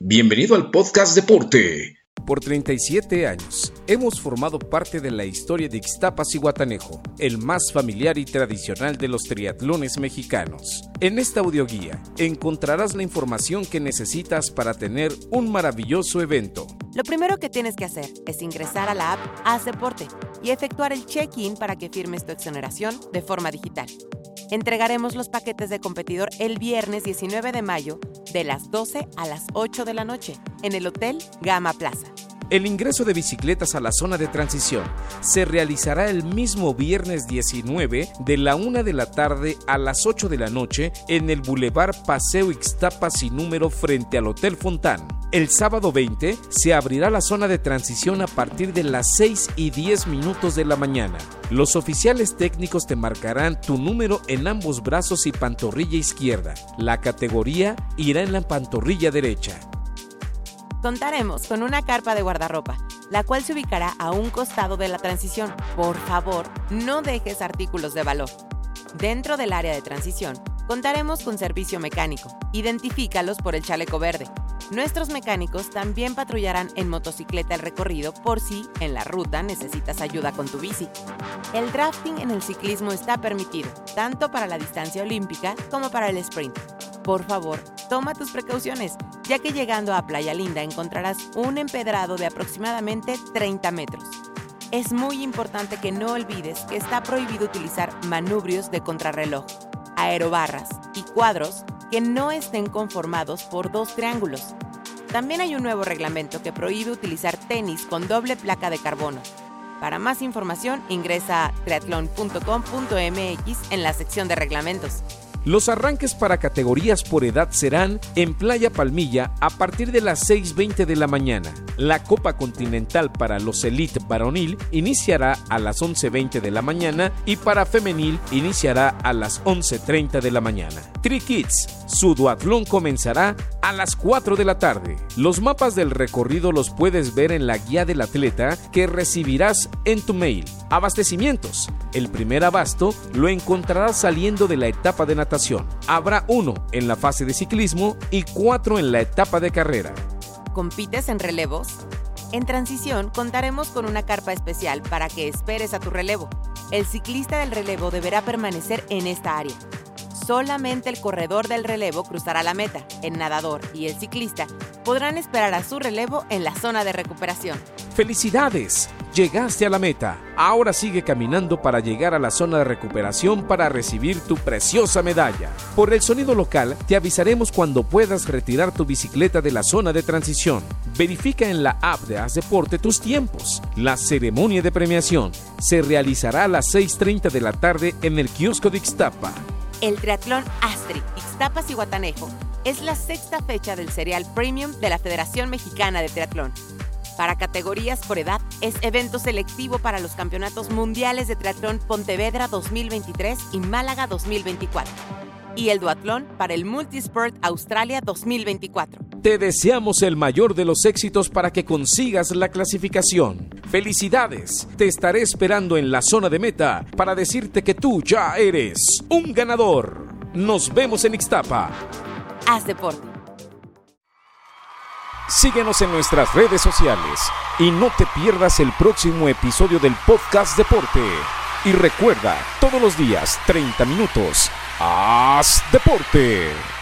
Bienvenido al podcast Deporte. Por 37 años hemos formado parte de la historia de Ixtapas y Guatanejo, el más familiar y tradicional de los triatlones mexicanos. En esta audioguía encontrarás la información que necesitas para tener un maravilloso evento. Lo primero que tienes que hacer es ingresar a la app Haz Deporte y efectuar el check-in para que firmes tu exoneración de forma digital. Entregaremos los paquetes de competidor el viernes 19 de mayo de las 12 a las 8 de la noche en el Hotel Gama Plaza. El ingreso de bicicletas a la zona de transición se realizará el mismo viernes 19 de la 1 de la tarde a las 8 de la noche en el Boulevard Paseo Ixtapas y número frente al Hotel Fontán. El sábado 20 se abrirá la zona de transición a partir de las 6 y 10 minutos de la mañana. Los oficiales técnicos te marcarán tu número en ambos brazos y pantorrilla izquierda. La categoría irá en la pantorrilla derecha. Contaremos con una carpa de guardarropa, la cual se ubicará a un costado de la transición. Por favor, no dejes artículos de valor. Dentro del área de transición, contaremos con servicio mecánico. Identifícalos por el chaleco verde. Nuestros mecánicos también patrullarán en motocicleta el recorrido por si en la ruta necesitas ayuda con tu bici. El drafting en el ciclismo está permitido, tanto para la distancia olímpica como para el sprint. Por favor, toma tus precauciones, ya que llegando a Playa Linda encontrarás un empedrado de aproximadamente 30 metros. Es muy importante que no olvides que está prohibido utilizar manubrios de contrarreloj, aerobarras y cuadros que no estén conformados por dos triángulos. También hay un nuevo reglamento que prohíbe utilizar tenis con doble placa de carbono. Para más información ingresa a triathlon.com.mx en la sección de reglamentos. Los arranques para categorías por edad serán en Playa Palmilla a partir de las 6.20 de la mañana. La Copa Continental para los Elite Varonil iniciará a las 11.20 de la mañana y para Femenil iniciará a las 11.30 de la mañana. Tri Kids, su duatlón comenzará a las 4 de la tarde. Los mapas del recorrido los puedes ver en la guía del atleta que recibirás en tu mail. Abastecimientos. El primer abasto lo encontrarás saliendo de la etapa de natación. Habrá uno en la fase de ciclismo y cuatro en la etapa de carrera. ¿Compites en relevos? En transición contaremos con una carpa especial para que esperes a tu relevo. El ciclista del relevo deberá permanecer en esta área. Solamente el corredor del relevo cruzará la meta. El nadador y el ciclista podrán esperar a su relevo en la zona de recuperación. ¡Felicidades! Llegaste a la meta. Ahora sigue caminando para llegar a la zona de recuperación para recibir tu preciosa medalla. Por el sonido local, te avisaremos cuando puedas retirar tu bicicleta de la zona de transición. Verifica en la app de Haz Deporte tus tiempos. La ceremonia de premiación se realizará a las 6.30 de la tarde en el kiosco de Ixtapa. El triatlón Astri, Ixtapas y Guatanejo es la sexta fecha del serial premium de la Federación Mexicana de Triatlón. Para categorías por edad, es evento selectivo para los campeonatos mundiales de triatlón Pontevedra 2023 y Málaga 2024. Y el duatlón para el Multisport Australia 2024. Te deseamos el mayor de los éxitos para que consigas la clasificación. ¡Felicidades! Te estaré esperando en la zona de meta para decirte que tú ya eres un ganador. Nos vemos en Ixtapa. Haz deporte. Síguenos en nuestras redes sociales y no te pierdas el próximo episodio del podcast Deporte. Y recuerda, todos los días, 30 minutos, haz deporte.